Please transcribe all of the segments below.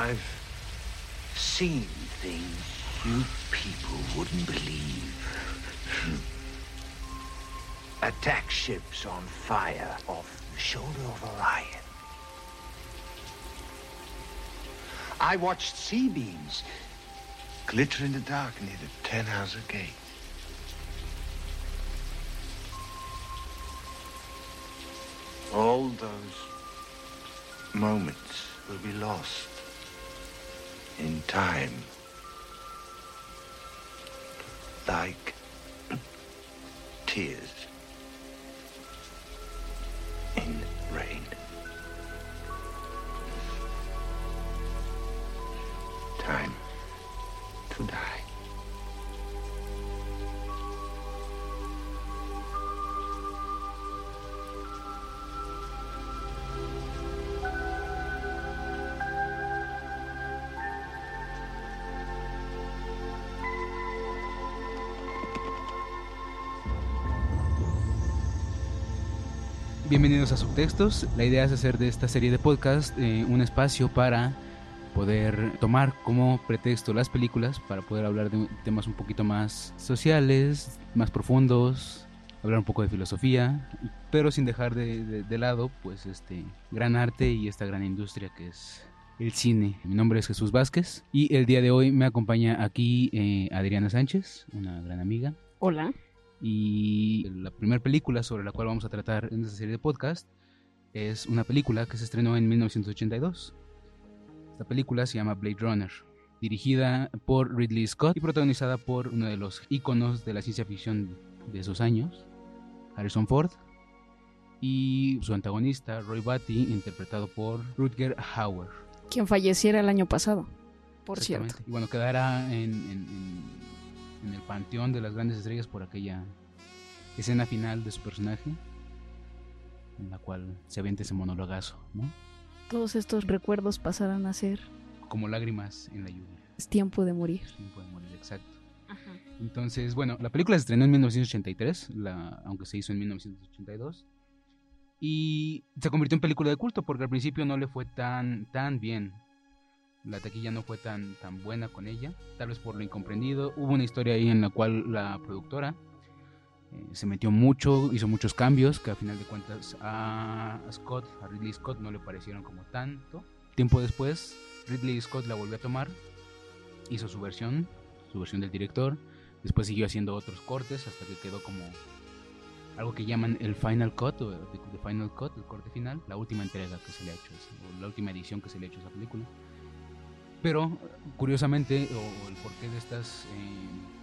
I've seen things you people wouldn't believe. Attack ships on fire off the shoulder of Orion. I watched sea beams glitter in the dark near the Tannhauser Gate. All those moments will be lost in time. Like tears in Bienvenidos a Subtextos. La idea es hacer de esta serie de podcast eh, un espacio para poder tomar como pretexto las películas para poder hablar de temas un poquito más sociales, más profundos, hablar un poco de filosofía, pero sin dejar de, de- de lado pues este gran arte y esta gran industria que es el cine. Mi nombre es Jesús Vázquez y el día de hoy me acompaña aquí eh, Adriana Sánchez, una gran amiga. Hola. Y la primera película sobre la cual vamos a tratar en esta serie de podcast es una película que se estrenó en 1982. Esta película se llama Blade Runner, dirigida por Ridley Scott y protagonizada por uno de los íconos de la ciencia ficción de esos años, Harrison Ford, y su antagonista, Roy Batty, interpretado por Rutger Hauer. Quien falleciera el año pasado, por cierto. Y bueno, quedará en, en- en- en el panteón de las grandes estrellas por aquella escena final de su personaje, en la cual se avienta ese monologazo, ¿no? Todos estos recuerdos pasarán a ser Como lágrimas en la lluvia. es tiempo de morir. Es tiempo de morir, exacto. Entonces, bueno, la película se estrenó en 1983, la, aunque se hizo en 1982. Y se convirtió en película de culto porque al principio no le fue tan, tan bien. La taquilla no fue tan, tan buena con ella, tal vez por lo incomprendido. Hubo una historia ahí en la cual la productora eh, se metió mucho, hizo muchos cambios que a final de cuentas a Scott, a Ridley Scott, no le parecieron como tanto. Tiempo después, Ridley Scott la volvió a tomar, hizo su versión, su versión del director. Después siguió haciendo otros cortes hasta que quedó como algo que llaman el Final Cut o the, Final Cut, el corte final, la última entrega que se le ha hecho, o la última edición que se le ha hecho a esa película. Pero, curiosamente, o el porqué de estas eh,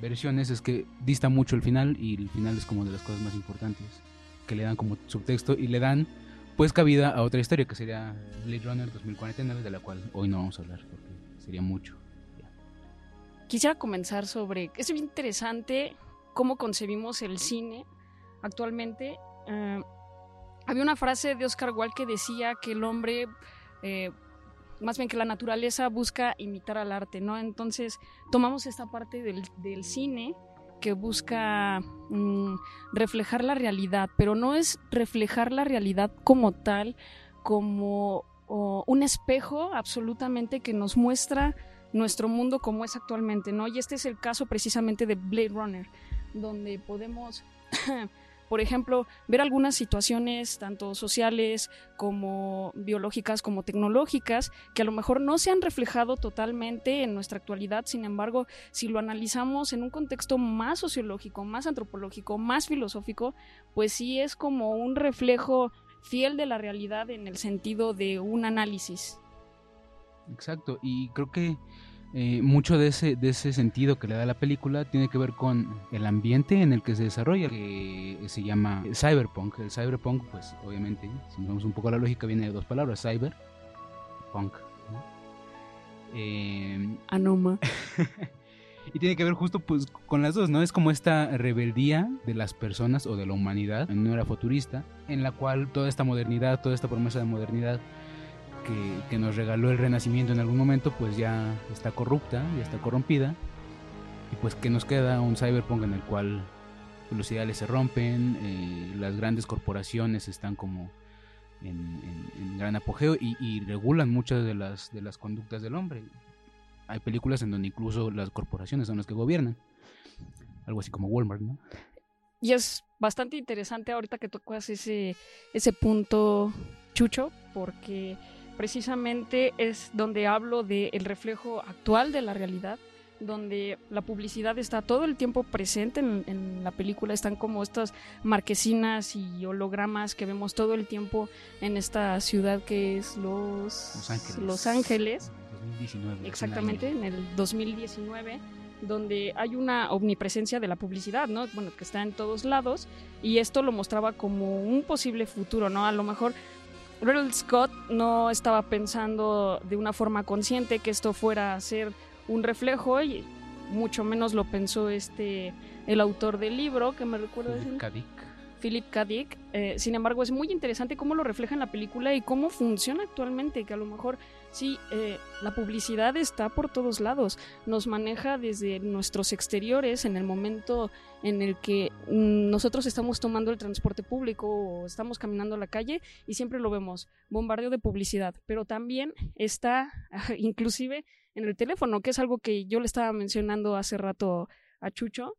versiones es que dista mucho el final y el final es como de las cosas más importantes que le dan como subtexto y le dan pues cabida a otra historia que sería Blade Runner 2049 de la cual hoy no vamos a hablar porque sería mucho. Quisiera comenzar sobre. Es bien interesante cómo concebimos el cine actualmente. Eh, había una frase de Oscar Wilde que decía que el hombre, eh, más bien que la naturaleza, busca imitar al arte, ¿no? Entonces, tomamos esta parte del, del cine que busca mm, reflejar la realidad, pero no es reflejar la realidad como tal, como un espejo absolutamente que nos muestra nuestro mundo como es actualmente, ¿no? Y este es el caso precisamente de Blade Runner, donde podemos, por ejemplo, ver algunas situaciones tanto sociales como biológicas como tecnológicas que a lo mejor no se han reflejado totalmente en nuestra actualidad, sin embargo, si lo analizamos en un contexto más sociológico, más antropológico, más filosófico, pues sí es como un reflejo fiel de la realidad en el sentido de un análisis. Exacto, y creo que eh, mucho de ese, de ese sentido que le da la película tiene que ver con el ambiente en el que se desarrolla, que se llama cyberpunk. El cyberpunk, pues obviamente, si nos vamos un poco a la lógica, viene de dos palabras, cyber, punk. ¿no? Eh, Anoma. y tiene que ver justo pues con las dos, ¿no? Es como esta rebeldía de las personas o de la humanidad en una era futurista, en la cual toda esta modernidad, toda esta promesa de modernidad que, que, nos regaló el renacimiento en algún momento, pues ya está corrupta, ya está corrompida. Y pues que nos queda un cyberpunk en el cual los ideales se rompen, eh, las grandes corporaciones están como en, gran apogeo y, regulan muchas de las, de las conductas del hombre. Hay películas en donde incluso las corporaciones son las que gobiernan. Algo así como Walmart, ¿no? Y es bastante interesante ahorita que tocas ese, ese punto, Chucho, porque precisamente es donde hablo del reflejo actual de la realidad donde la publicidad está todo el tiempo presente en, la película. Están como estas marquesinas y hologramas que vemos todo el tiempo en esta ciudad que es Los, Los Ángeles. Exactamente, en el 2019 donde hay una omnipresencia de la publicidad, ¿no? Bueno, que está en todos lados y esto lo mostraba como un posible futuro, ¿no? A lo mejor Ridley Scott no estaba pensando de una forma consciente que esto fuera a ser un reflejo y mucho menos lo pensó este el autor del libro que me recuerda Philip K. Philip K. Dick. Eh, sin embargo, es muy interesante cómo lo refleja en la película y cómo funciona actualmente, que a lo mejor sí, eh, la publicidad está por todos lados, nos maneja desde nuestros exteriores en el momento en el que mm, nosotros estamos tomando el transporte público o estamos caminando a la calle y siempre lo vemos, bombardeo de publicidad, pero también está inclusive en el teléfono, que es algo que yo le estaba mencionando hace rato a Chucho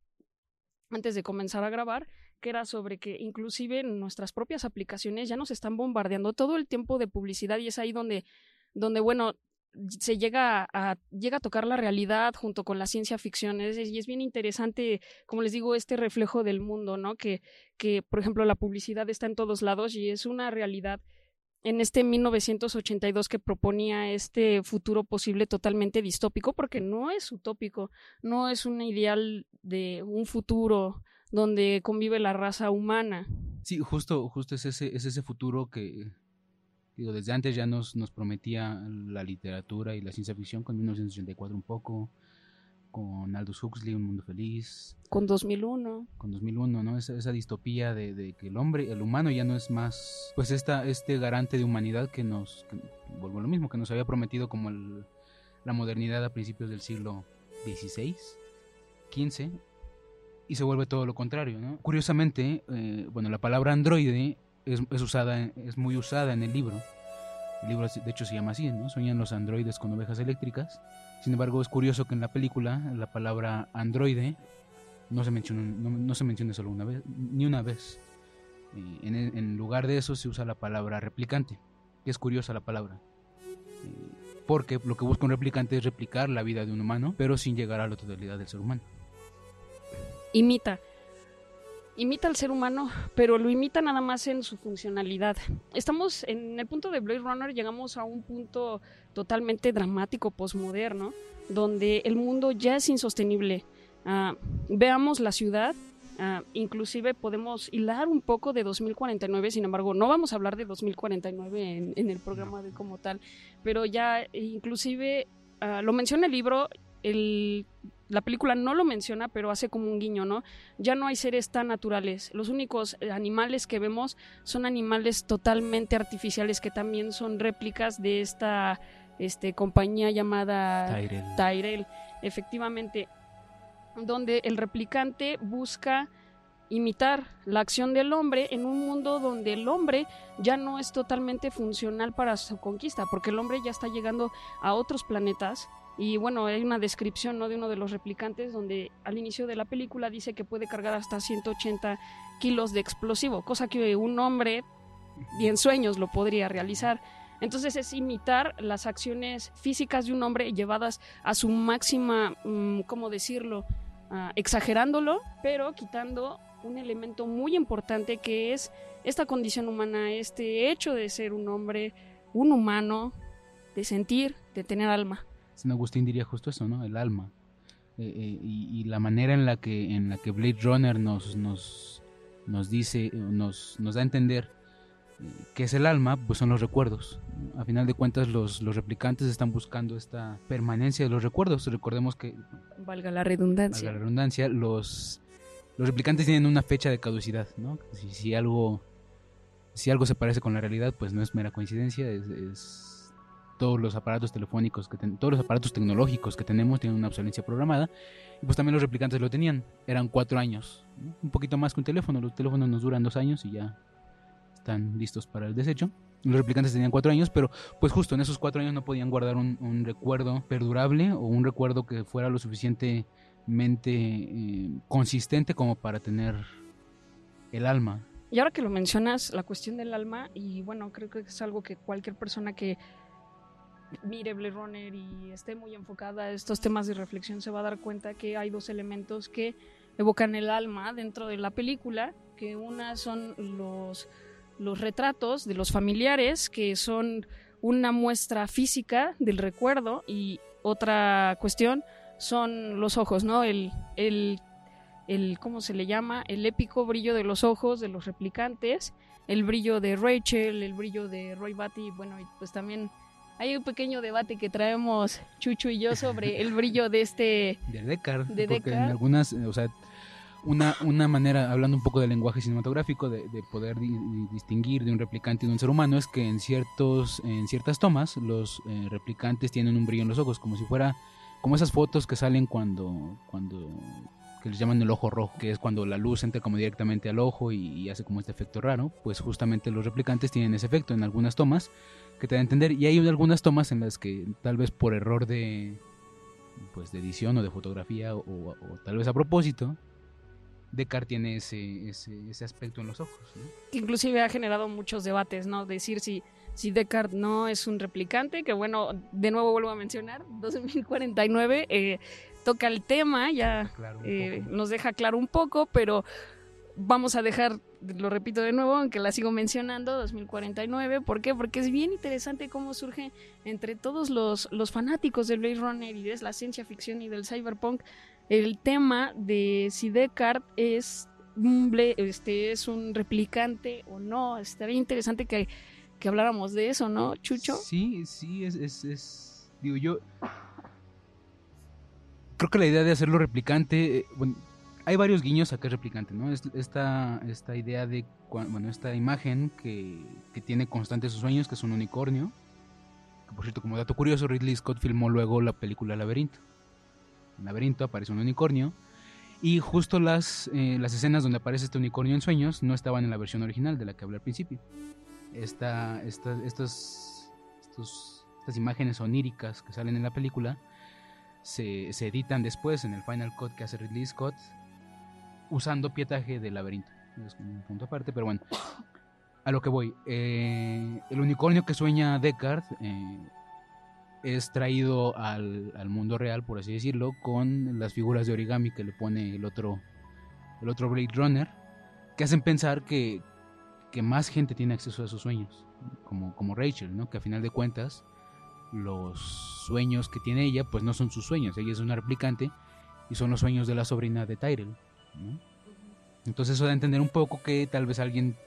antes de comenzar a grabar, que era sobre que inclusive nuestras propias aplicaciones ya nos están bombardeando todo el tiempo de publicidad y es ahí donde, donde bueno, se llega a, llega a tocar la realidad junto con la ciencia ficción y es bien interesante, como les digo, este reflejo del mundo, ¿no? Que, que, por ejemplo, la publicidad está en todos lados y es una realidad en este 1982 que proponía este futuro posible totalmente distópico, porque no es utópico, no es un ideal de un futuro donde convive la raza humana. Sí, justo, justo es ese, es ese futuro que, digo, desde antes ya nos, nos prometía la literatura y la ciencia ficción, con 1984 un poco, con Aldous Huxley, Un Mundo Feliz. Con 2001. Con 2001, ¿no? Esa, esa distopía de, que el hombre, el humano ya no es más, pues esta, este garante de humanidad que nos, vuelvo a lo mismo, que nos había prometido como la modernidad a principios del siglo XVI, XV, y se vuelve todo lo contrario, ¿no? Curiosamente, eh, bueno, la palabra androide es, usada, es muy usada en el libro. El libro de hecho se llama así, ¿no? Sueñan los androides con ovejas eléctricas sin embargo, es curioso que en la película la palabra androide no se menciona, no, se menciona solo una vez, ni una vez. En, lugar de eso se usa la palabra replicante, que es curiosa la palabra. Porque lo que busca un replicante es replicar la vida de un humano, pero sin llegar a la totalidad del ser humano. Imita imita al ser humano, pero lo imita nada más en su funcionalidad. Estamos en el punto de Blade Runner, llegamos a un punto totalmente dramático, posmoderno, donde el mundo ya es insostenible. Ah, veamos la ciudad, ah, inclusive podemos hilar un poco de 2049, sin embargo, no vamos a hablar de 2049 en, en el programa de como tal, pero ya inclusive ah, lo menciona el libro, el la película no lo menciona, pero hace como un guiño, ¿no? Ya no hay seres tan naturales. Los únicos eh, animales que vemos son animales totalmente artificiales que también son réplicas de esta este, compañía llamada Tyrell. Efectivamente, donde el replicante busca imitar la acción del hombre en un mundo donde el hombre ya no es totalmente funcional para su conquista, porque el hombre ya está llegando a otros planetas y bueno, hay una descripción ¿no? de uno de los replicantes donde al inicio de la película dice que puede cargar hasta 180 kilos de explosivo, cosa que un hombre y en sueños lo podría realizar. Entonces es imitar las acciones físicas de un hombre llevadas a su máxima, mm, ¿cómo decirlo? Ah, exagerándolo, pero quitando un elemento muy importante que es esta condición humana, este hecho de ser un hombre, un humano, de sentir, de tener alma. San Agustín diría justo eso, ¿no? El alma. Eh, eh, y, la manera en la que, en la que Blade Runner nos, nos, nos dice, nos, nos da a entender eh, que es el alma, pues son los recuerdos. A final de cuentas, los, los replicantes están buscando esta permanencia de los recuerdos. Recordemos que. Valga la redundancia. Valga la redundancia, los, los replicantes tienen una fecha de caducidad, ¿no? Si, si, algo, si algo se parece con la realidad, pues no es mera coincidencia, es todos los aparatos telefónicos, que todos los aparatos tecnológicos que tenemos tienen una obsolescencia programada. Y pues también los replicantes lo tenían. Eran cuatro años. Un poquito más que un teléfono. Los teléfonos nos duran dos años y ya están listos para el desecho. los replicantes tenían cuatro años, pero pues justo en esos cuatro años no podían guardar un, recuerdo perdurable o un recuerdo que fuera lo suficientemente eh, consistente como para tener el alma. Y ahora que lo mencionas, la cuestión del alma, y bueno, creo que es algo que cualquier persona que mire Blade Runner y esté muy enfocada a estos temas de reflexión se va a dar cuenta que hay dos elementos que evocan el alma dentro de la película, que una son los, los retratos de los familiares, que son una muestra física del recuerdo, y otra cuestión son los ojos, ¿no? El, el, el, ¿cómo se le llama? El épico brillo de los ojos de los replicantes, el brillo de Rachel, el brillo de Roy Batty, bueno, pues también hay un pequeño debate que traemos Chucho y yo sobre el brillo de este... De Deckard. De porque en algunas, o sea, una, una manera, hablando un poco del lenguaje cinematográfico, de, poder distinguir de un replicante y de un ser humano es que en, ciertos, en ciertas tomas los eh, replicantes tienen un brillo en los ojos, como si fuera, como esas fotos que salen cuando, cuando que les llaman el ojo rojo, que es cuando la luz entra como directamente al ojo y, y, hace como este efecto raro, pues justamente los replicantes tienen ese efecto en algunas tomas que te da a entender. Y hay algunas tomas en las que tal vez por error de pues de edición o de fotografía o, tal vez a propósito, Descartes tiene ese, ese, aspecto en los ojos. Que inclusive ha generado muchos debates, ¿no? Decir si, si Descartes no es un replicante, que bueno, de nuevo vuelvo a mencionar, 2049 eh, toca el tema, ya eh, nos deja claro un poco, pero vamos a dejar, lo repito de nuevo, aunque la sigo mencionando, 2049. ¿Por qué? Porque es bien interesante cómo surge entre todos los, los fanáticos de Blade Runner y de la ciencia ficción y del cyberpunk el tema de si Descartes es un, este, es un replicante o no. Estaría interesante que, que habláramos de eso, ¿no, Chucho? Sí, sí, es, es, es digo yo creo que la idea de hacerlo replicante, eh, bueno, hay varios guiños a que es replicante, ¿no? Esta, esta idea de, bueno, esta imagen que, que tiene constantes sus sueños, que es un unicornio. Por cierto, como dato curioso, Ridley Scott filmó luego la película Laberinto. En Laberinto aparece un unicornio. Y justo las, eh, las escenas donde aparece este unicornio en sueños no estaban en la versión original de la que hablé al principio. Esta, esta, estos, estas imágenes oníricas que salen en la película se, se, editan después en el Final Cut que hace Ridley Scott usando pietaje de laberinto. Es un punto aparte, pero bueno. A lo que voy. Eh, el unicornio que sueña Descartes eh, es traído al, mundo real, por así decirlo, con las figuras de origami que le pone el otro, el otro Blade Runner, que hacen pensar que, que más gente tiene acceso a esos sueños, como, como Rachel, ¿no? que a final de cuentas los sueños que tiene ella pues no son sus sueños, ella es una replicante y son los sueños de la sobrina de Tyrell. Entonces eso da a entender un poco que tal vez alguien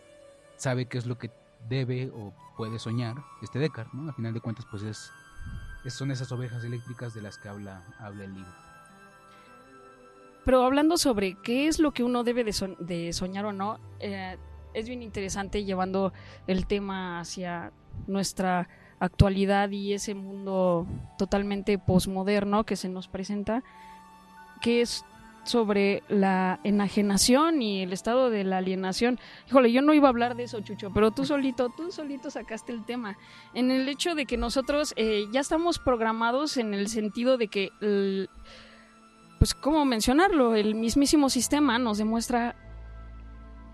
sabe qué es lo que debe o puede soñar este Descartes, ¿no? A final de cuentas, pues es, son esas ovejas eléctricas de las que habla, habla el libro. Pero hablando sobre qué es lo que uno debe de, soñar o no, eh, es bien interesante llevando el tema hacia nuestra actualidad y ese mundo totalmente posmoderno que se nos presenta, que es sobre la enajenación y el estado de la alienación. Híjole, yo no iba a hablar de eso, Chucho, pero tú solito, tú solito sacaste el tema. En el hecho de que nosotros eh, ya estamos programados en el sentido de que, pues, ¿cómo mencionarlo? El mismísimo sistema nos demuestra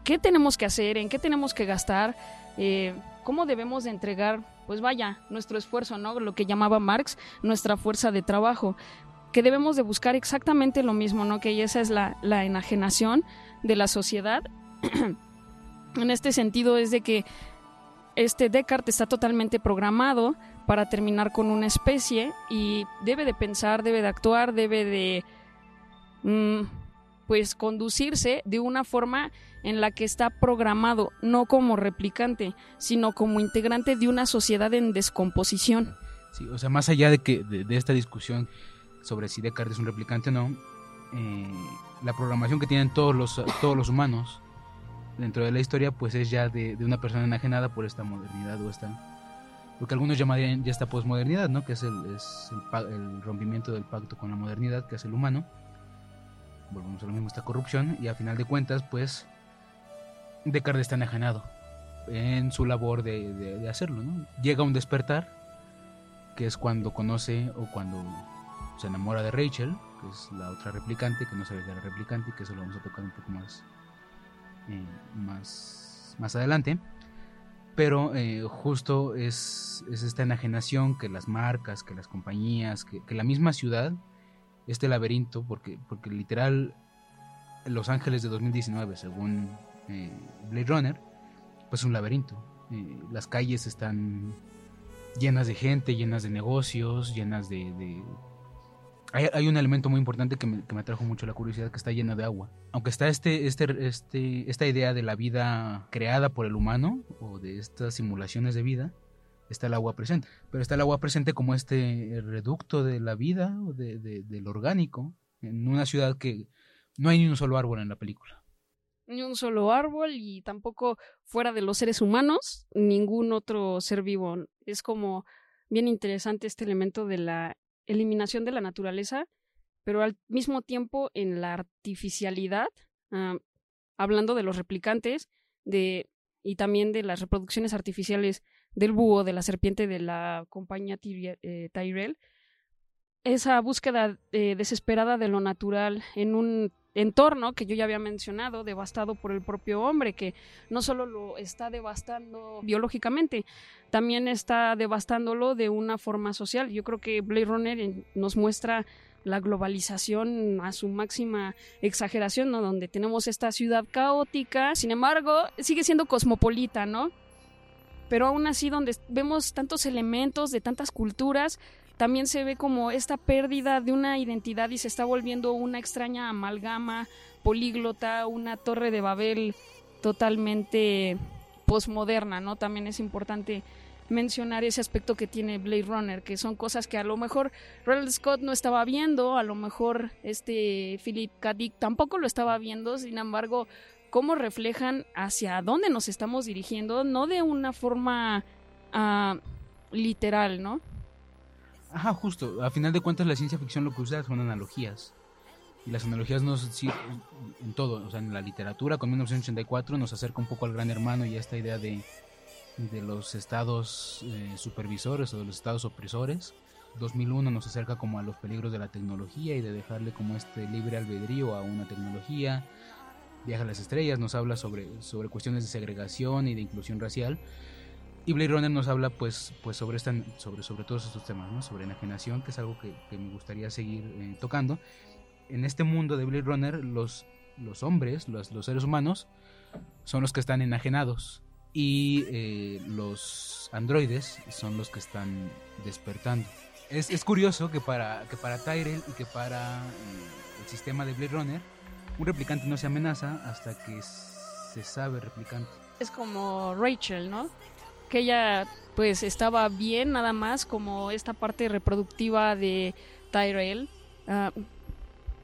qué tenemos que hacer, en qué tenemos que gastar, eh, cómo debemos de entregar, pues vaya, nuestro esfuerzo, ¿no? Lo que llamaba Marx, nuestra fuerza de trabajo que debemos de buscar exactamente lo mismo, ¿no? Que esa es la, enajenación de la sociedad. en este sentido es de que este Descartes está totalmente programado para terminar con una especie y debe de pensar, debe de actuar, debe de mm, pues conducirse de una forma en la que está programado, no como replicante, sino como integrante de una sociedad en descomposición. Sí, o sea, más allá de que de esta discusión sobre si Descartes es un replicante o no, eh, la programación que tienen todos los, todos los humanos dentro de la historia, pues es ya de, una persona enajenada por esta modernidad o esta... Lo que algunos llamarían ya esta posmodernidad, ¿no? Que es, el, es el, rompimiento del pacto con la modernidad, que es el humano. Volvemos a lo mismo, esta corrupción, y a final de cuentas, pues, Descartes está enajenado en su labor de, hacerlo. ¿no? Llega un despertar, que es cuando conoce o cuando se enamora de Rachel, que es la otra replicante, que no sabe que era replicante, y que eso lo vamos a tocar un poco más, eh, más, más adelante. Pero eh, justo es, es, esta enajenación que las marcas, que las compañías, que, la misma ciudad, este laberinto, porque, porque literal Los Ángeles de 2019, según eh, Blade Runner, pues un laberinto. Las calles están llenas de gente, llenas de negocios, llenas de... Hay, un elemento muy importante que me, atrajo mucho la curiosidad, que está llena de agua. Aunque está este, este, este, esta idea de la vida creada por el humano, o de estas simulaciones de vida, está el agua presente. Pero está el agua presente como este reducto de la vida, o de, del orgánico, en una ciudad que no hay ni un solo árbol en la película ni un solo árbol y tampoco fuera de los seres humanos, ningún otro ser vivo. Es como bien interesante este elemento de la eliminación de la naturaleza, pero al mismo tiempo en la artificialidad, ah, hablando de los replicantes de, y también de las reproducciones artificiales del búho, de la serpiente de la compañía eh, Tyrell, esa búsqueda eh, desesperada de lo natural en un entorno que yo ya había mencionado, devastado por el propio hombre, que no solo lo está devastando biológicamente, también está devastándolo de una forma social. Yo creo que Blade Runner nos muestra la globalización a su máxima exageración, ¿no? Donde tenemos esta ciudad caótica, sin embargo, sigue siendo cosmopolita, ¿no? Pero aún así, donde vemos tantos elementos de tantas culturas, también se ve como esta pérdida de una identidad y se está volviendo una extraña amalgama políglota, una torre de Babel totalmente posmoderna, ¿no? También es importante mencionar ese aspecto que tiene Blade Runner, que son cosas que a lo mejor Ronald Scott no estaba viendo, a lo mejor este Philip K. Dick tampoco lo estaba viendo, sin embargo, cómo reflejan hacia dónde nos estamos dirigiendo, no de una forma uh, literal, ¿no? Ajá, justo. A final de cuentas, la ciencia ficción lo que usa son analogías. Y las analogías nos en todo, o sea, en la literatura con 1984 nos acerca un poco al gran hermano y a esta idea de, de los estados eh, supervisores o de los estados opresores. 2001 nos acerca como a los peligros de la tecnología y de dejarle como este libre albedrío a una tecnología. Viaja a las estrellas nos habla sobre, sobre cuestiones de segregación y de inclusión racial. Y Blade Runner nos habla pues, pues sobre, esta, sobre, sobre todos estos temas, ¿no? sobre enajenación, que es algo que, me gustaría seguir eh, tocando. En este mundo de Blade Runner, los, los hombres, los, los seres humanos, son los que están enajenados y eh, los androides son los que están despertando. Es, es, curioso que para, que para Tyrell y que para eh, el sistema de Blade Runner, un replicante no se amenaza hasta que se sabe replicante. Es como Rachel, ¿no? Que ella pues estaba bien nada más como esta parte reproductiva de Tyrell. Ah,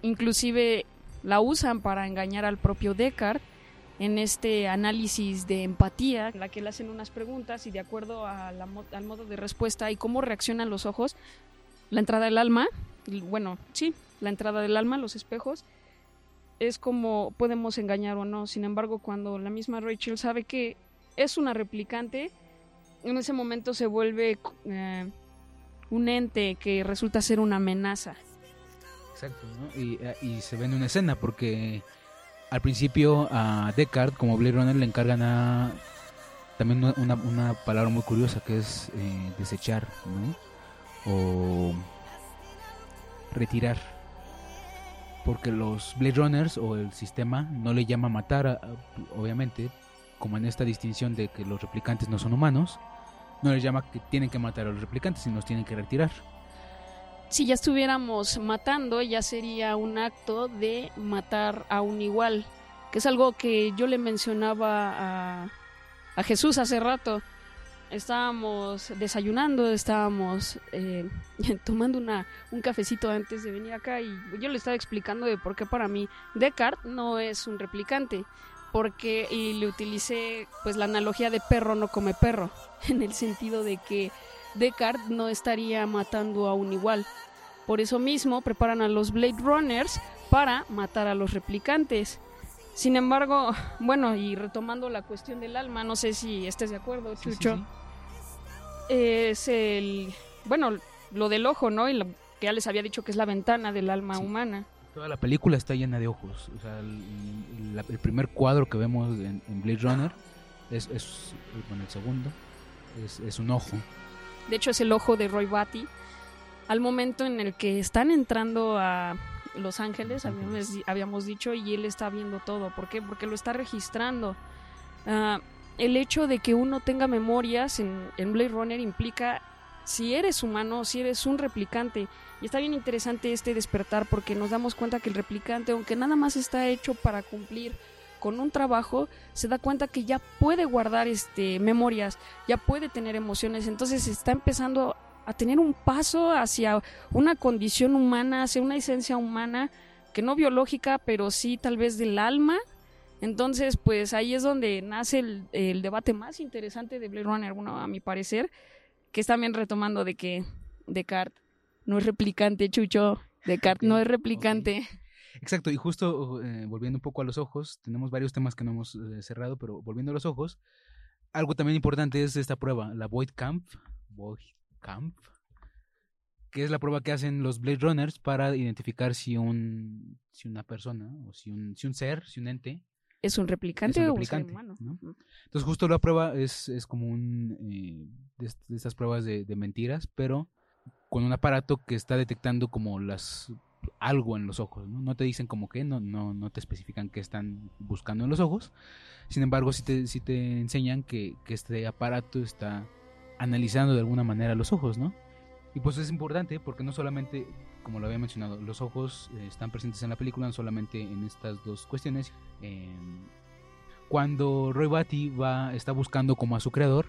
inclusive la usan para engañar al propio Descartes en este análisis de empatía, en la que le hacen unas preguntas y de acuerdo al modo de respuesta y cómo reaccionan los ojos, la entrada del alma, bueno, sí, la entrada del alma, los espejos, es como podemos engañar o no. Sin embargo, cuando la misma Rachel sabe que es una replicante, en ese momento se vuelve eh, un ente que resulta ser una amenaza. Exacto, y, y, se ve en una escena porque al principio a Descartes, como Blade Runner, le encargan a también una, una palabra muy curiosa que es eh, desechar, ¿no? O retirar. Porque los Blade Runners o el sistema no le llama matar, obviamente, como en esta distinción de que los replicantes no son humanos, no les llama que tienen que matar a los replicantes, sino los tienen que retirar. Si ya estuviéramos matando, ya sería un acto de matar a un igual, que es algo que yo le mencionaba a, Jesús hace rato. Estábamos desayunando, estábamos eh, tomando una, un cafecito antes de venir acá y yo le estaba explicando de por qué para mí Descartes no es un replicante porque y le utilicé pues la analogía de perro no come perro en el sentido de que Descartes no estaría matando a un igual. Por eso mismo preparan a los Blade Runners para matar a los replicantes. Sin embargo, bueno, y retomando la cuestión del alma, no sé si estés de acuerdo, Chucho. es el, bueno, lo del ojo, ¿no? Y que ya les había dicho que es la ventana del alma humana. Toda la película está llena de ojos. O sea, el, primer cuadro que vemos en, Blade Runner es, es, bueno, el segundo, es, es un ojo. De hecho, es el ojo de Roy Batty. Al momento en el que están entrando a los Ángeles, habíamos, dicho, y él está viendo todo. ¿Por qué? Porque lo está registrando. Ah, el hecho de que uno tenga memorias en, en Blade Runner implica si eres humano, si eres un replicante. Y está bien interesante este despertar porque nos damos cuenta que el replicante, aunque nada más está hecho para cumplir con un trabajo, se da cuenta que ya puede guardar este memorias, ya puede tener emociones, entonces está empezando a tener un paso hacia una condición humana, hacia una esencia humana, que no biológica, pero sí tal vez del alma. Entonces, pues ahí es donde nace el, debate más interesante de Blade Runner, bueno, a mi parecer, que es también retomando de que Descartes no es replicante, Chucho. Descartes no es replicante. Exacto, y justo eh, volviendo un poco a los ojos, tenemos varios temas que no hemos eh, cerrado, pero volviendo a los ojos, algo también importante es esta prueba, la Void Camp, Void Camp, que es la prueba que hacen los Blade Runners para identificar si un si una persona o si un, si un ser, si un ente es un replicante, o un ser humano. Entonces justo la prueba es, es como un eh, de, estas pruebas de, mentiras, pero con un aparato que está detectando como las algo en los ojos, ¿no? No te dicen como que, no, no, no te especifican qué están buscando en los ojos. Sin embargo, sí te, sí te enseñan que, que este aparato está analizando de alguna manera los ojos, ¿no? Y pues es importante porque no solamente, como lo había mencionado, los ojos eh, están presentes en la película, solamente en estas dos cuestiones. Em, cuando Roy Batty va, está buscando como a su creador,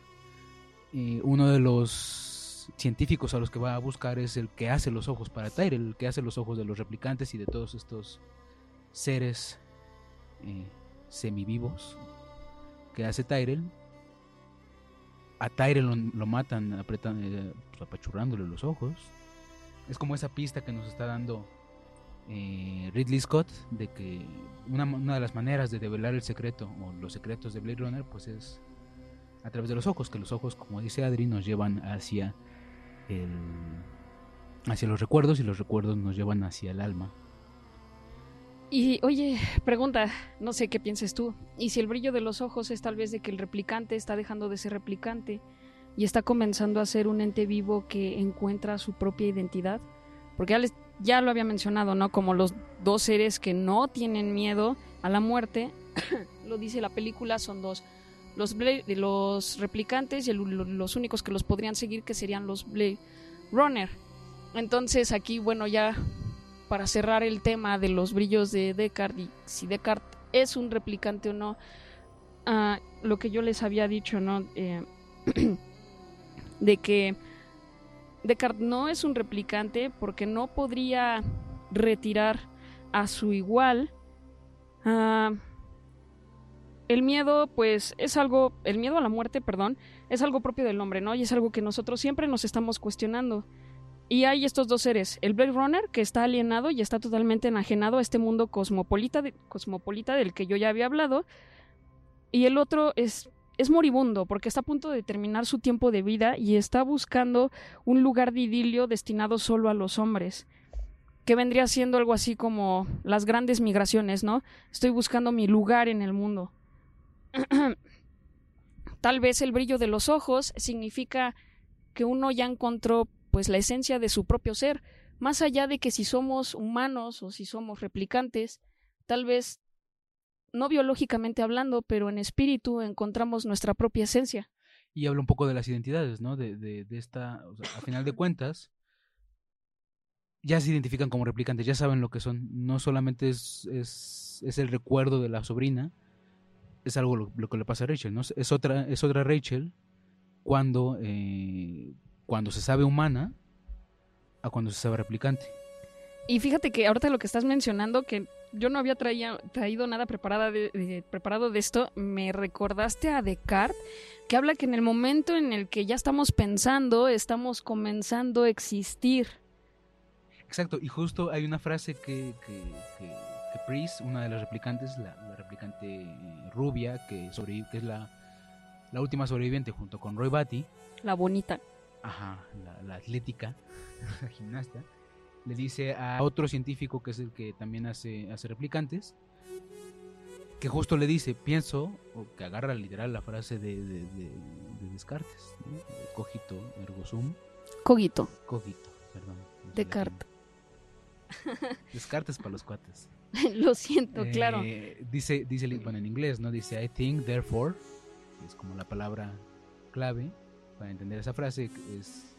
uno de los científicos a los que va a buscar es el que hace los ojos para Tyrell, el que hace los ojos de los replicantes y de todos estos seres eh, semivivos que hace Tyrell a Tyre lo, matan apretan, eh, pues, apachurrándole los ojos. Es como esa pista que nos está dando eh, Ridley Scott de que una, de las maneras de develar el secreto o los secretos de Blade Runner pues es a través de los ojos, que los ojos, como dice Adri, nos llevan hacia el hacia los recuerdos y los recuerdos nos llevan hacia el alma. Y oye, pregunta, no sé qué pienses tú. ¿Y si el brillo de los ojos es tal vez de que el replicante está dejando de ser replicante y está comenzando a ser un ente vivo que encuentra su propia identidad? Porque ya, ya lo había mencionado, ¿no? Como los dos seres que no tienen miedo a la muerte, lo dice la película, son dos. Los, los replicantes y los únicos que los podrían seguir que serían los Blade Runner. Entonces aquí, bueno, ya para cerrar el tema de los brillos de Descartes y si Descartes es un replicante o no, ah, lo que yo les había dicho, ¿no? Eh, de que Descartes no es un replicante porque no podría retirar a su igual. Ah, el miedo, pues, es algo, el miedo a la muerte, perdón, es algo propio del hombre, ¿no? Y es algo que nosotros siempre nos estamos cuestionando. Y hay estos dos seres, el Blade Runner, que está alienado y está totalmente enajenado a este mundo cosmopolita, cosmopolita del que yo ya había hablado, y el otro es, es moribundo, porque está a punto de terminar su tiempo de vida y está buscando un lugar de idilio destinado solo a los hombres, que vendría siendo algo así como las grandes migraciones, ¿no? Estoy buscando mi lugar en el mundo. Tal vez el brillo de los ojos significa que uno ya encontró pues la esencia de su propio ser, más allá de que si somos humanos o si somos replicantes, tal vez no biológicamente hablando, pero en espíritu encontramos nuestra propia esencia. Y habla un poco de las identidades, ¿no? De, de, de esta, a final de cuentas, ya se identifican como replicantes, ya saben lo que son. No solamente es, es, es el recuerdo de la sobrina, es algo lo, que le pasa a Rachel, ¿no? Es otra, es otra Rachel cuando eh, cuando se sabe humana a cuando se sabe replicante. Y fíjate que ahorita lo que estás mencionando, que yo no había traído nada preparada preparado de esto, me recordaste a Descartes, que habla que en el momento en el que ya estamos pensando, estamos comenzando a existir. Exacto, y justo hay una frase que, que, Pris, una de las replicantes, la, replicante eh, rubia, que, sobrevive, que es la, la última sobreviviente junto con Roy Batty. La bonita. Ajá, la, atlética, la gimnasta. Le dice a otro científico que es el que también hace, hace replicantes, que justo le dice, pienso, o que agarra literal la frase de, de, Descartes, cogito ergo sum. Cogito. Cogito, perdón. Descartes. Descartes para los cuates. Lo siento, claro. Eh, dice, dice, bueno, en inglés, ¿no? Dice, I think, therefore, es como la palabra clave para entender esa frase, es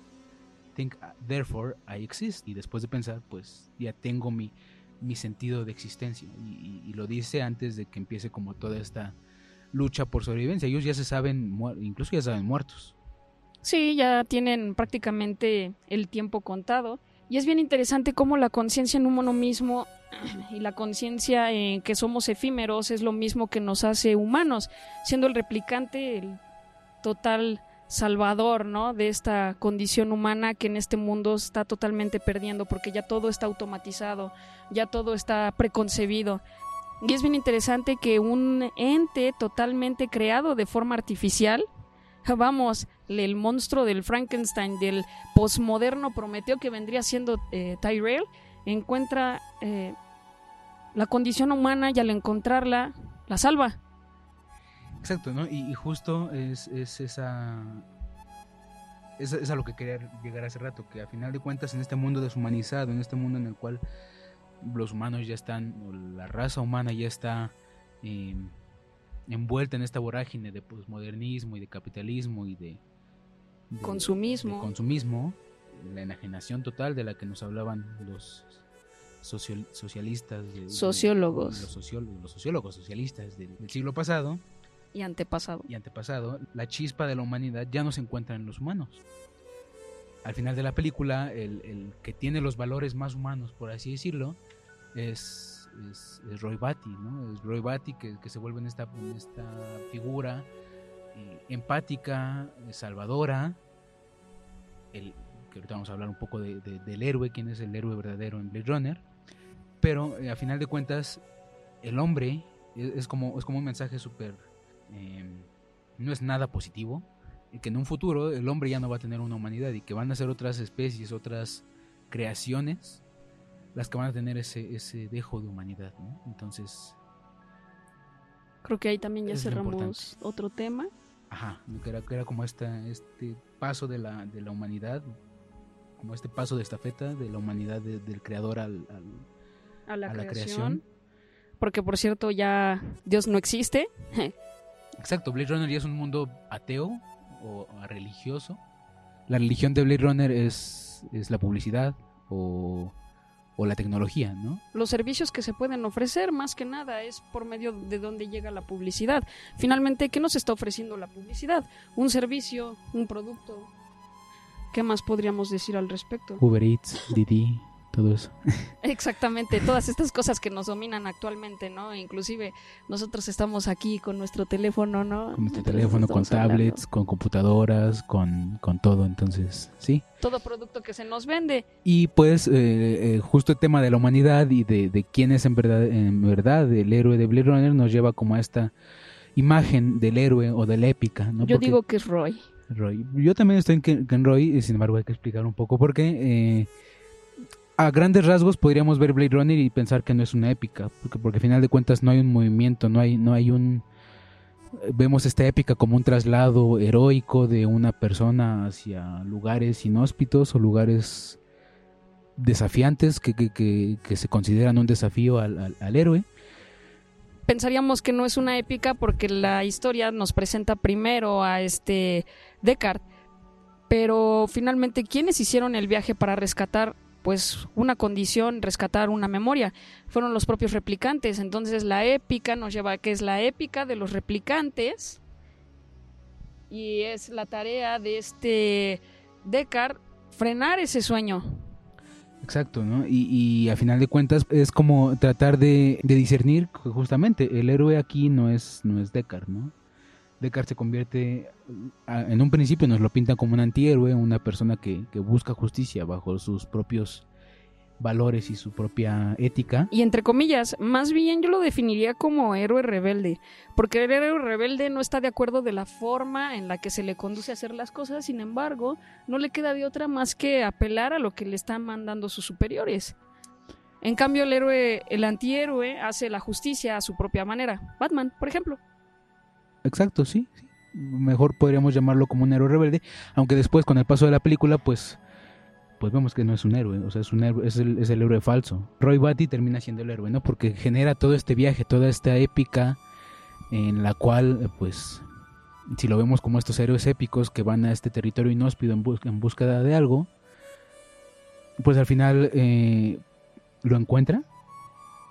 think, therefore, I exist. Y después de pensar, pues ya tengo mi, mi sentido de existencia. Y, lo dice antes de que empiece como toda esta lucha por sobrevivencia. Ellos ya se saben, incluso ya saben muertos. Sí, ya tienen prácticamente el tiempo contado. Y es bien interesante cómo la conciencia en uno mismo y la conciencia en que somos efímeros es lo mismo que nos hace humanos, siendo el replicante el total salvador, ¿no? De esta condición humana que en este mundo está totalmente perdiendo porque ya todo está automatizado, ya todo está preconcebido. Y es bien interesante que un ente totalmente creado de forma artificial, vamos, el monstruo del Frankenstein, del posmoderno Prometeo que vendría siendo eh, Tyrell, encuentra eh, la condición humana y al encontrarla, la salva. Exacto, ¿no? Y, justo es, esa es, a lo que quería llegar hace rato, que a final de cuentas en este mundo deshumanizado, en este mundo en el cual los humanos ya están, la raza humana ya está em, envuelta en esta vorágine de posmodernismo y de capitalismo y de, consumismo. consumismo, la enajenación total de la que nos hablaban los socialistas, sociólogos. los, sociólogos, socialistas del siglo pasado, y antepasado. Y antepasado, la chispa de la humanidad ya no se encuentra en los humanos. Al final de la película, el, que tiene los valores más humanos, por así decirlo, es, Roy Batty, ¿no? Es Roy Batty que, se vuelve en esta, esta figura empática, salvadora, el, que ahorita vamos a hablar un poco del héroe, quién es el héroe verdadero en Blade Runner, pero eh, a final de cuentas, el hombre es, como, es como un mensaje súper Em, no es nada positivo y que en un futuro el hombre ya no va a tener una humanidad y que van a ser otras especies, otras creaciones las que van a tener ese, ese dejo de humanidad. Entonces... Creo que ahí también ya cerramos otro tema. Ajá, que era, que era como esta, este paso de la, de la humanidad, como este paso de estafeta de la humanidad del creador al, a, la, creación. Porque por cierto ya Dios no existe. Exacto, Blade Runner ya es un mundo ateo o religioso. La religión de Blade Runner es, es la publicidad o, o, la tecnología, ¿no? Los servicios que se pueden ofrecer, más que nada, es por medio de donde llega la publicidad. Finalmente, ¿qué nos está ofreciendo la publicidad? Un servicio, un producto. ¿Qué más podríamos decir al respecto? Uber Eats, Didi todo eso. Exactamente, todas estas cosas que nos dominan actualmente, ¿no? Inclusive nosotros estamos aquí con nuestro teléfono, ¿no? Con nuestro teléfono, con tablets, con computadoras, con, con, todo, entonces, sí. Todo producto que se nos vende. Y pues eh, eh, justo el tema de la humanidad y de, de, quién es en verdad, en verdad el héroe de Blade Runner nos lleva como a esta imagen del héroe o de la épica, ¿no? Yo digo que es Roy. Roy. Yo también estoy en, en Roy, sin embargo hay que explicar un poco por qué. Eh, a grandes rasgos podríamos ver Blade Runner y pensar que no es una épica, porque, porque al final de cuentas no hay un movimiento, no hay, no hay un... Vemos esta épica como un traslado heroico de una persona hacia lugares inhóspitos o lugares desafiantes que, que, que, se consideran un desafío al, al, héroe. Pensaríamos que no es una épica porque la historia nos presenta primero a este Descartes, pero finalmente, ¿quiénes hicieron el viaje para rescatar pues una condición, rescatar una memoria. Fueron los propios replicantes. Entonces la épica nos lleva a que es la épica de los replicantes y es la tarea de este Descartes frenar ese sueño. Exacto, ¿no? Y, a final de cuentas es como tratar de, discernir justamente el héroe aquí no es no es ¿no? Descartes se convierte, en un principio nos lo pintan como un antihéroe, una persona que, busca justicia bajo sus propios valores y su propia ética. Y entre comillas, más bien yo lo definiría como héroe rebelde, porque el héroe rebelde no está de acuerdo de la forma en la que se le conduce a hacer las cosas, sin embargo, no le queda de otra más que apelar a lo que le están mandando sus superiores. En cambio, el héroe, el antihéroe, hace la justicia a su propia manera. Batman, por ejemplo. Exacto, sí, sí. Mejor podríamos llamarlo como un héroe rebelde, aunque después con el paso de la película, pues pues vemos que no es un héroe, o sea, es un héroe, es el, es el héroe falso. Roy Batty termina siendo el héroe, ¿no? Porque genera todo este viaje, toda esta épica en la cual, pues, si lo vemos como estos héroes épicos que van a este territorio inhóspido en, bus en búsqueda de algo, pues al final eh, lo encuentra,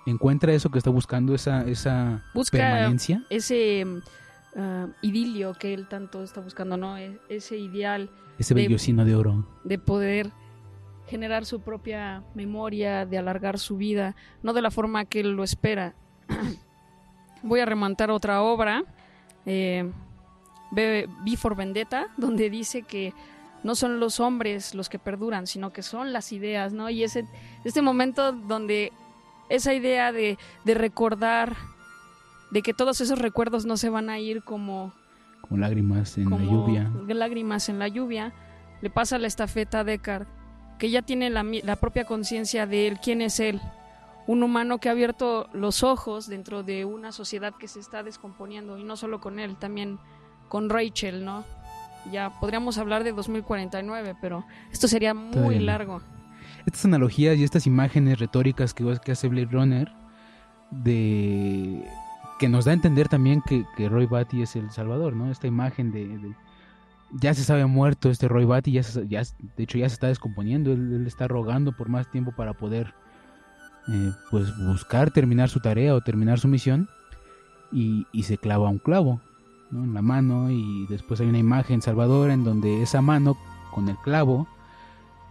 encuentra eso que está buscando, esa, esa Busca permanencia. Ese uh, idilio que él tanto está buscando, ¿no? E ese ideal. Ese bellocino de, de oro. De poder generar su propia memoria, de alargar su vida, no de la forma que él lo espera. Voy a remontar otra obra, eh, Before Vendetta, donde dice que no son los hombres los que perduran, sino que son las ideas, ¿no? Y ese, este momento donde esa idea de, de recordar, de que todos esos recuerdos no se van a ir como... Como lágrimas en la lluvia. Lágrimas en la lluvia, le pasa la estafeta a Descartes que ya tiene la, la propia conciencia de él, quién es él. Un humano que ha abierto los ojos dentro de una sociedad que se está descomponiendo, y no solo con él, también con Rachel, ¿no? Ya podríamos hablar de 2049, pero esto sería muy largo. Estas analogías y estas imágenes retóricas que, que hace Blade Runner, de que nos da a entender también que, que Roy Batty es el Salvador, ¿no? Esta imagen de, ya se sabe muerto este Roy Batty, ya, ya, de hecho ya se está descomponiendo, él, está rogando por más tiempo para poder eh, pues buscar terminar su tarea o terminar su misión y, se clava un clavo ¿no? en la mano y después hay una imagen salvadora en donde esa mano con el clavo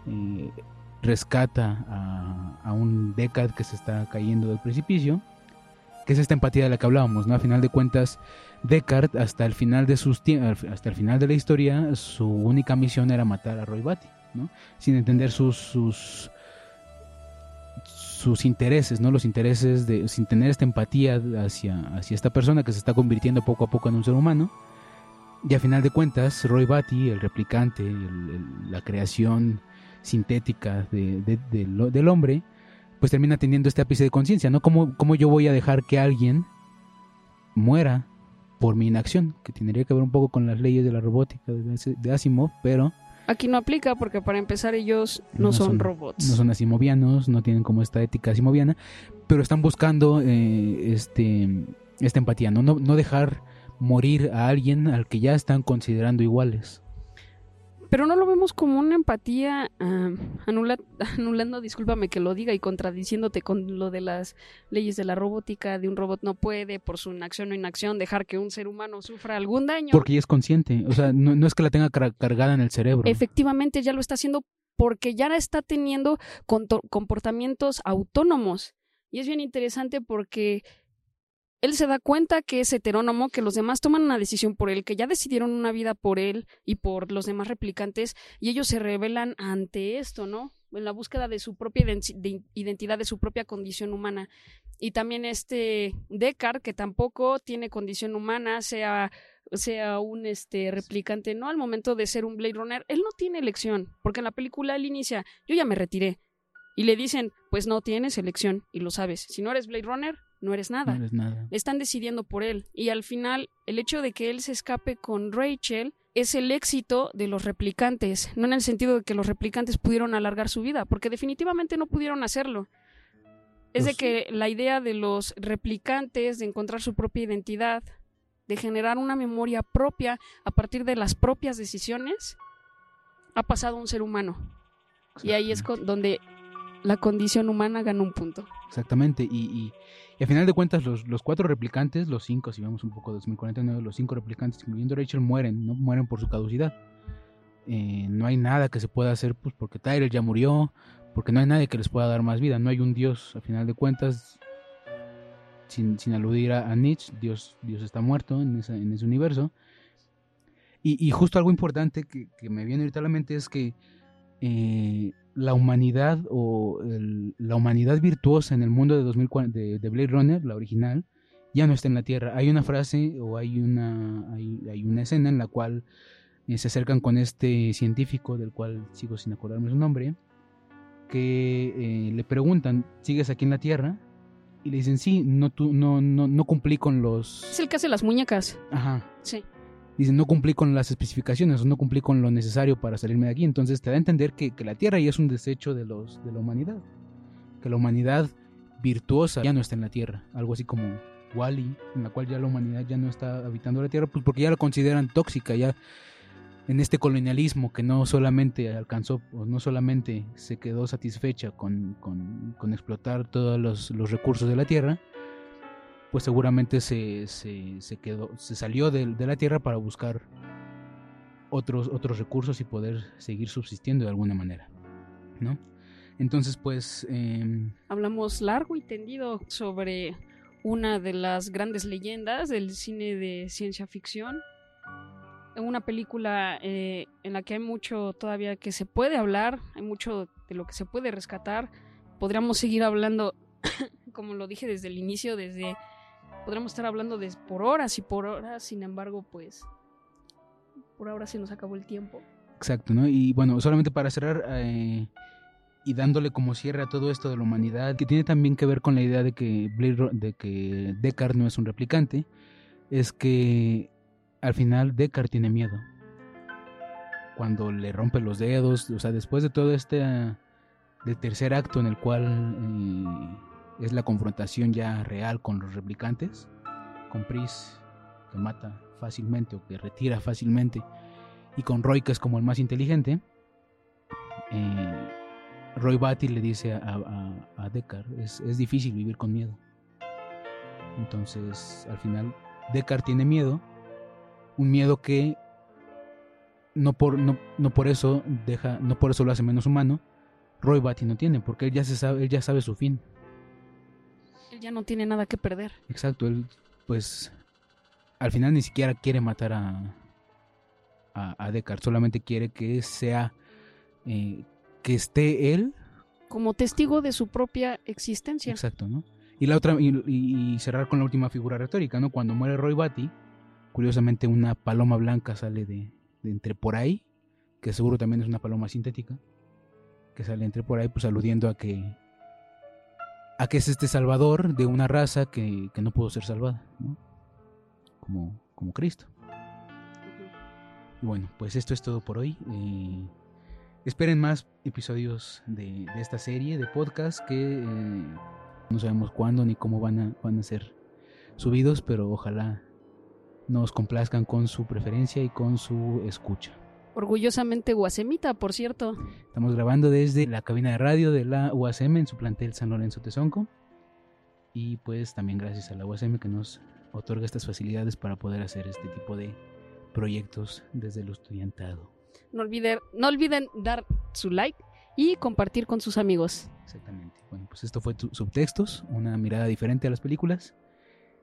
eh, rescata a, a un Deckard que se está cayendo del precipicio que es esta empatía de la que hablábamos, ¿no? A final de cuentas, Descartes, hasta el final de sus hasta el final de la historia, su única misión era matar a Roy Batty, ¿no? Sin entender sus, sus intereses, ¿no? Los intereses de sin tener esta empatía hacia, hacia esta persona que se está convirtiendo poco a poco en un ser humano. Y a final de cuentas, Roy Batty, el replicante, el, el, la creación sintética de, de, del hombre, pues termina teniendo este ápice de conciencia, ¿no? ¿Cómo, ¿Cómo yo voy a dejar que alguien muera por mi inacción? Que tendría que ver un poco con las leyes de la robótica de Asimov, pero... Aquí no aplica porque para empezar ellos no, no son, son, robots. No son asimovianos, no tienen como esta ética asimoviana, pero están buscando eh, este, esta empatía, ¿no? ¿no? No dejar morir a alguien al que ya están considerando iguales pero no lo vemos como una empatía uh, anula, anulando, discúlpame que lo diga y contradiciéndote con lo de las leyes de la robótica, de un robot no puede por su inacción o inacción dejar que un ser humano sufra algún daño. Porque ya es consciente, o sea, no, no es que la tenga cargada en el cerebro. Efectivamente, ya lo está haciendo porque ya está teniendo comportamientos autónomos. Y es bien interesante porque él se da cuenta que es heterónomo, que los demás toman una decisión por él, que ya decidieron una vida por él y por los demás replicantes, y ellos se rebelan ante esto, ¿no? En la búsqueda de su propia identidad, de su propia condición humana. Y también este Descartes, que tampoco tiene condición humana, sea, sea un este, replicante, ¿no? Al momento de ser un Blade Runner, él no tiene elección, porque en la película él inicia, yo ya me retiré. Y le dicen, pues no tienes elección, y lo sabes. Si no eres Blade Runner, no eres nada. No eres nada. Están decidiendo por él. Y al final, el hecho de que él se escape con Rachel es el éxito de los replicantes, no en el sentido de que los replicantes pudieron alargar su vida, porque definitivamente no pudieron hacerlo. Es pues, de que la idea de los replicantes de encontrar su propia identidad, de generar una memoria propia a partir de las propias decisiones, ha pasado a un ser humano. Y ahí es donde la condición humana gana un punto. Exactamente, y, y, y a final de cuentas los, los, cuatro replicantes, los cinco, si vemos un poco de 2049, los cinco replicantes, incluyendo Rachel, mueren, ¿no? Mueren por su caducidad. Eh, no hay nada que se pueda hacer, pues porque Tyrell ya murió, porque no hay nadie que les pueda dar más vida, no hay un Dios, a final de cuentas, sin, sin aludir a, a, Nietzsche, Dios, Dios está muerto en, esa, en ese universo. Y, y, justo algo importante que, que, me viene ahorita a la mente es que eh, la humanidad o la humanidad virtuosa en el mundo de, 2000, de, de, Blade Runner, la original, ya no está en la Tierra. Hay una frase o hay una, hay, una escena en la cual eh, se acercan con este científico, del cual sigo sin acordarme su nombre, que eh, le preguntan, ¿sigues aquí en la Tierra? Y le dicen, sí, no, tú, no, no, no cumplí con los... Es el que hace las muñecas. Ajá. Sí. Dicen, no cumplí con las especificaciones, no cumplí con lo necesario para salirme de aquí. Entonces te da a entender que, que la Tierra ya es un desecho de, los, de la humanidad. Que la humanidad virtuosa ya no está en la Tierra. Algo así como Wally, en la cual ya la humanidad ya no está habitando la Tierra, pues porque ya la consideran tóxica, ya en este colonialismo que no solamente alcanzó, o no solamente se quedó satisfecha con, con, explotar todos los, los, recursos de la Tierra, pues seguramente se, se, se quedó, se salió de, la Tierra para buscar otros, otros recursos y poder seguir subsistiendo de alguna manera, ¿no? Entonces, pues... Eh, Hablamos largo y tendido sobre una de las grandes leyendas del cine de ciencia ficción. Una película eh, en la que hay mucho todavía que se puede hablar, hay mucho de lo que se puede rescatar. Podríamos seguir hablando, como lo dije desde el inicio, desde podríamos estar hablando de, por horas y por horas, sin embargo, pues por ahora se nos acabó el tiempo. Exacto, ¿no? Y bueno, solamente para cerrar, eh, y dándole como cierre a todo esto de la humanidad, que tiene también que ver con la idea de que, de que Descartes no es un replicante, es que al final Descartes tiene miedo. Cuando le rompe los dedos, o sea, después de todo este del tercer acto en el cual eh, es la confrontación ya real con los replicantes, con Pris que mata fácilmente o que retira fácilmente, y con Roy que es como el más inteligente, eh, Roy Batty le dice a, a, Descartes, es, difícil vivir con miedo. Entonces, al final, Descartes tiene miedo, un miedo que no por, no, por eso deja, no por eso lo hace menos humano. Roy Batty no tiene, porque él ya se sabe, él ya sabe su fin. Él ya no tiene nada que perder. Exacto, él pues al final ni siquiera quiere matar a, a, Descartes, solamente quiere que sea eh, que esté él. Como testigo de su propia existencia. Exacto, ¿no? Y la otra, y, cerrar con la última figura retórica, ¿no? Cuando muere Roy Batty, curiosamente una paloma blanca sale de, entre por ahí, que seguro también es una paloma sintética, que sale entre por ahí, pues aludiendo a que a que es este salvador de una raza que, no pudo ser salvada, ¿no? Como, como Cristo. Y bueno, pues esto es todo por hoy. Eh, Esperen más episodios de, esta serie de podcast que eh, no sabemos cuándo ni cómo van a, van a ser subidos, pero ojalá nos complazcan con su preferencia y con su escucha. Orgullosamente Guasemita, por cierto. Estamos grabando desde la cabina de radio de la UASM en su plantel San Lorenzo Tezonco. Y pues también gracias a la UASM que nos otorga estas facilidades para poder hacer este tipo de proyectos desde el estudiantado. No olviden, no olviden dar su like y compartir con sus amigos. Exactamente. Bueno, pues esto fue Subtextos, una mirada diferente a las películas.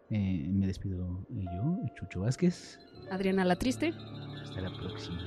Eh, me despido yo, Chucho Vázquez. Adriana La Triste. Hasta la próxima.